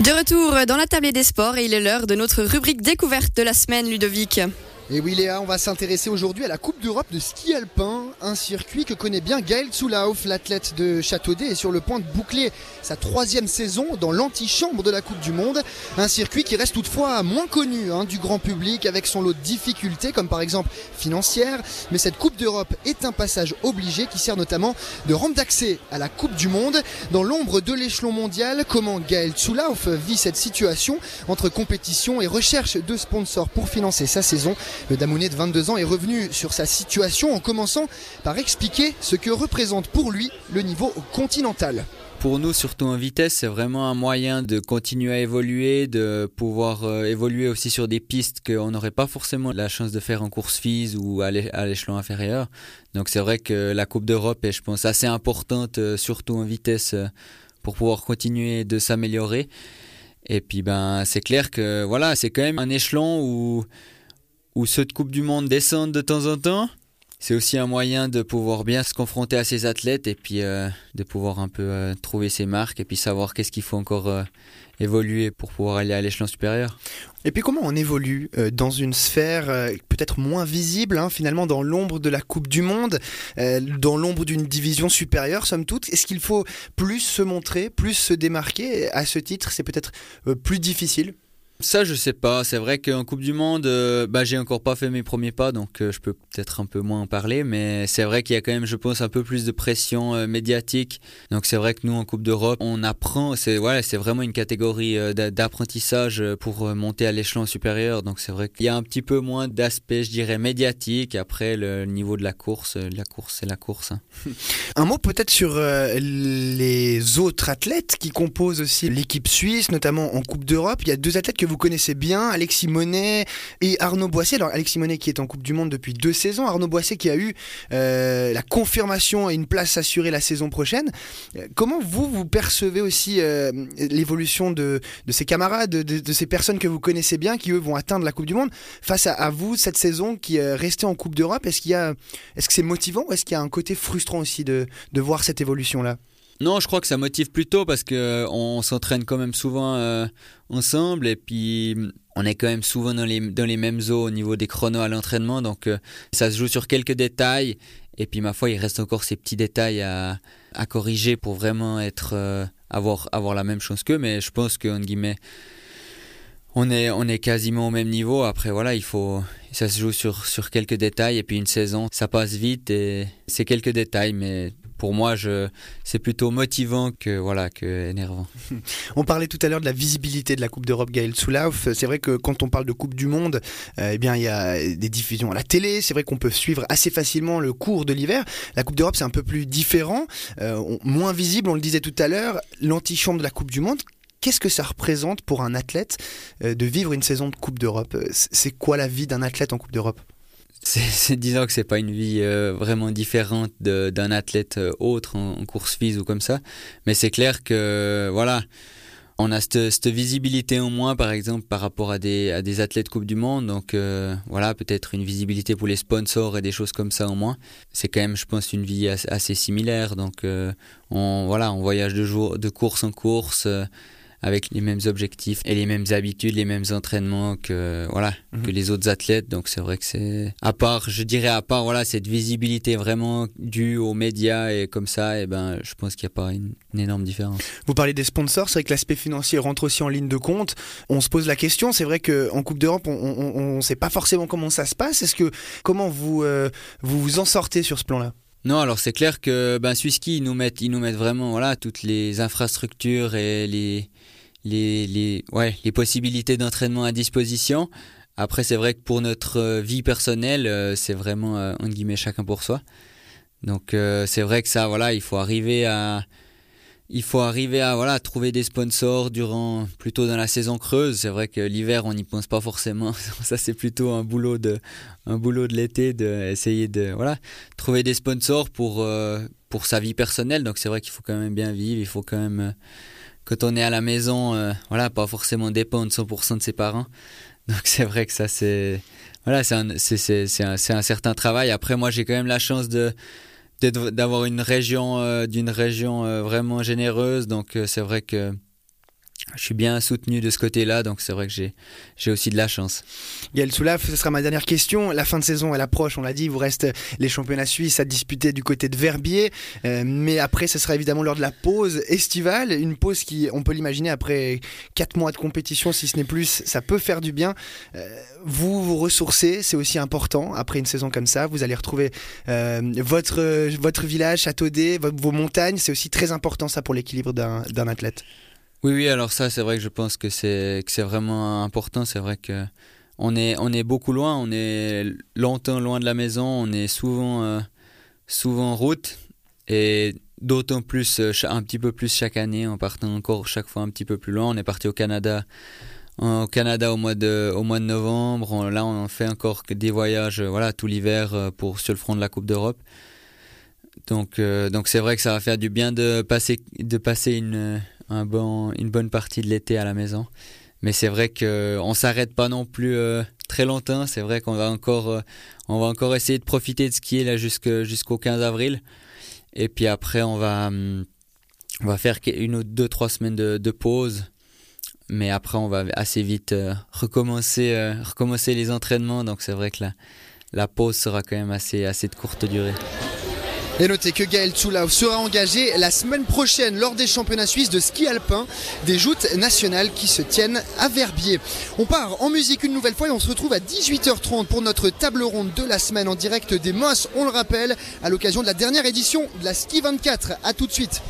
De retour dans la table des sports et il est l'heure de notre rubrique découverte de la semaine, Ludovic. Et oui Léa, on va s'intéresser aujourd'hui à la Coupe d'Europe de ski alpin, un circuit que connaît bien Gaël Tsulauf, l'athlète de Châteaudet, est sur le point de boucler sa troisième saison dans l'antichambre de la Coupe du Monde. Un circuit qui reste toutefois moins connu hein, du grand public avec son lot de difficultés comme par exemple financières. Mais cette Coupe d'Europe est un passage obligé qui sert notamment de rampe d'accès à la Coupe du Monde. Dans l'ombre de l'échelon mondial, comment Gaël Tsulauf vit cette situation entre compétition et recherche de sponsors pour financer sa saison? Le Damounet de 22 ans est revenu sur sa situation en commençant par expliquer ce que représente pour lui le niveau continental. Pour nous, surtout en vitesse, c'est vraiment un moyen de continuer à évoluer, de pouvoir euh, évoluer aussi sur des pistes qu'on n'aurait pas forcément la chance de faire en course FIS ou à l'échelon inférieur. Donc c'est vrai que la Coupe d'Europe est, je pense, assez importante, euh, surtout en vitesse, euh, pour pouvoir continuer de s'améliorer. Et puis ben, c'est clair que voilà, c'est quand même un échelon où où ceux de Coupe du Monde descendent de temps en temps. C'est aussi un moyen de pouvoir bien se confronter à ces athlètes et puis euh, de pouvoir un peu euh, trouver ses marques et puis savoir qu'est-ce qu'il faut encore euh, évoluer pour pouvoir aller à l'échelon supérieur. Et puis comment on évolue dans une sphère peut-être moins visible, hein, finalement dans l'ombre de la Coupe du Monde, dans l'ombre d'une division supérieure, somme toute? Est-ce qu'il faut plus se montrer, plus se démarquer? À ce titre, c'est peut-être plus difficile ça, je sais pas. C'est vrai qu'en Coupe du Monde, euh, bah, j'ai encore pas fait mes premiers pas, donc euh, je peux peut-être un peu moins en parler. Mais c'est vrai qu'il y a quand même, je pense, un peu plus de pression euh, médiatique. Donc c'est vrai que nous, en Coupe d'Europe, on apprend. C'est ouais, c'est vraiment une catégorie d'apprentissage pour monter à l'échelon supérieur. Donc c'est vrai qu'il y a un petit peu moins d'aspect, je dirais, médiatique. Après, le niveau de la course, la course, c'est la course. Hein. un mot peut-être sur les autres athlètes qui composent aussi l'équipe suisse, notamment en Coupe d'Europe. Il y a deux athlètes que vous connaissez bien, Alexis Monet et Arnaud Boissé. Alors Alexis Monet qui est en Coupe du Monde depuis deux saisons, Arnaud Boissé qui a eu euh, la confirmation et une place assurée la saison prochaine. Euh, comment vous, vous percevez aussi euh, l'évolution de, ces camarades, de, ces personnes que vous connaissez bien, qui eux vont atteindre la Coupe du Monde, face à, vous cette saison qui est restée en Coupe d'Europe? Est-ce qu'il est-ce que c'est motivant ou est-ce qu'il y a un côté frustrant aussi de, de voir cette évolution-là? Non, je crois que ça motive plutôt parce que euh, on s'entraîne quand même souvent euh, ensemble et puis on est quand même souvent dans les, dans les mêmes eaux au niveau des chronos à l'entraînement, donc euh, ça se joue sur quelques détails et puis ma foi, il reste encore ces petits détails à, à corriger pour vraiment être avoir avoir la même chose qu'eux, mais je pense que guillemets on est on est quasiment au même niveau. Après voilà, il faut ça se joue sur sur quelques détails et puis une saison, ça passe vite et c'est quelques détails, mais pour moi, c'est plutôt motivant que énervant. On parlait tout à l'heure de la visibilité de la Coupe d'Europe Gaël Soulauf. C'est vrai que quand on parle de Coupe du Monde, euh, eh bien il y a des diffusions à la télé. C'est vrai qu'on peut suivre assez facilement le cours de l'hiver. La Coupe d'Europe c'est un peu plus différent, euh, moins visible. On le disait tout à l'heure, l'antichambre de la Coupe du Monde. Qu'est-ce que ça représente pour un athlète euh, de vivre une saison de Coupe d'Europe? C'est quoi la vie d'un athlète en Coupe d'Europe? C'est disons que c'est pas une vie euh, vraiment différente d'un athlète euh, autre en, course fise ou comme ça, mais c'est clair que voilà, on a cette, visibilité en moins par exemple par rapport à des, à des athlètes Coupe du Monde, donc euh, voilà peut-être une visibilité pour les sponsors et des choses comme ça au moins. C'est quand même je pense une vie assez, similaire, donc on voilà on voyage de jour de course en course avec les mêmes objectifs et les mêmes habitudes, les mêmes entraînements que voilà mhm. que les autres athlètes. Donc c'est vrai que c'est à part, je dirais à part voilà cette visibilité vraiment due aux médias et comme ça, et eh ben je pense qu'il n'y a pas une, énorme différence. Vous parlez des sponsors, c'est vrai que l'aspect financier rentre aussi en ligne de compte. On se pose la question, c'est vrai que en Coupe d'Europe, on ne sait pas forcément comment ça se passe. Est-ce que comment vous euh, vous vous en sortez sur ce plan-là? Non, alors c'est clair que ben ils nous mettent ils nous mettent vraiment voilà toutes les infrastructures et les possibilités d'entraînement à disposition. Après, c'est vrai que pour notre euh, vie personnelle, euh, c'est vraiment, euh, entre guillemets, chacun pour soi. Donc, c'est vrai que ça, voilà, il faut arriver à, il faut arriver à, voilà, trouver des sponsors durant, plutôt dans la saison creuse. C'est vrai que l'hiver, on n'y pense pas forcément. ça, c'est plutôt un boulot de, un boulot de l'été, d'essayer de, voilà, trouver des sponsors pour, pour sa vie personnelle. Donc, c'est vrai qu'il faut quand même bien vivre, il faut quand même, quand on est à la maison, euh, voilà, pas forcément dépendre 100% de ses parents. Donc c'est vrai que ça c'est voilà, c'est c'est, un, certain travail. Après moi j'ai quand même la chance de d'avoir une région euh, d'une région euh, vraiment généreuse. Donc c'est vrai que je suis bien soutenu de ce côté-là, donc c'est vrai que j'ai, aussi de la chance. Gaël Soulaf, ce sera ma dernière question. La fin de saison, elle approche, on l'a dit, il vous reste les championnats suisses à disputer du côté de Verbier, euh, mais après, ce sera évidemment lors de la pause estivale, une pause qui, on peut l'imaginer, après 4 mois de compétition, si ce n'est plus, ça peut faire du bien. Euh, vous vous ressourcez, c'est aussi important, après une saison comme ça, vous allez retrouver euh, votre, votre village, Châteaudet, vos montagnes, c'est aussi très important ça pour l'équilibre d'un athlète. Oui, oui, alors ça, c'est vrai que je pense que c'est vraiment important. C'est vrai que on est on est beaucoup loin, on est longtemps loin de la maison, on est souvent euh, souvent en route et d'autant plus euh, un petit peu plus chaque année en partant encore chaque fois un petit peu plus loin. On est parti au Canada au Canada au mois de au mois de novembre. là, on fait encore des voyages, voilà, tout l'hiver euh, pour sur le front de la Coupe d'Europe. Donc donc c'est vrai que ça va faire du bien de passer de passer une une bonne partie de l'été à la maison. Mais c'est vrai qu'on s'arrête pas non plus euh, très longtemps. C'est vrai qu'on va encore, euh, va encore essayer de profiter de skier là jusqu'au 15 avril. Et puis après, on va, hum, on va faire une ou deux, trois semaines de, de pause. Mais après, on va assez vite euh, recommencer, recommencer les entraînements. Donc c'est vrai que la, la pause sera quand même assez, assez de courte durée. Et notez que Gaël Tsoulaou sera engagé la semaine prochaine lors des championnats suisses de ski alpin des joutes nationales qui se tiennent à Verbier. On part en musique une nouvelle fois et on se retrouve à 18h30 pour notre table ronde de la semaine en direct des Mosses, on le rappelle, à l'occasion de la dernière édition de la Ski 24. A tout de suite.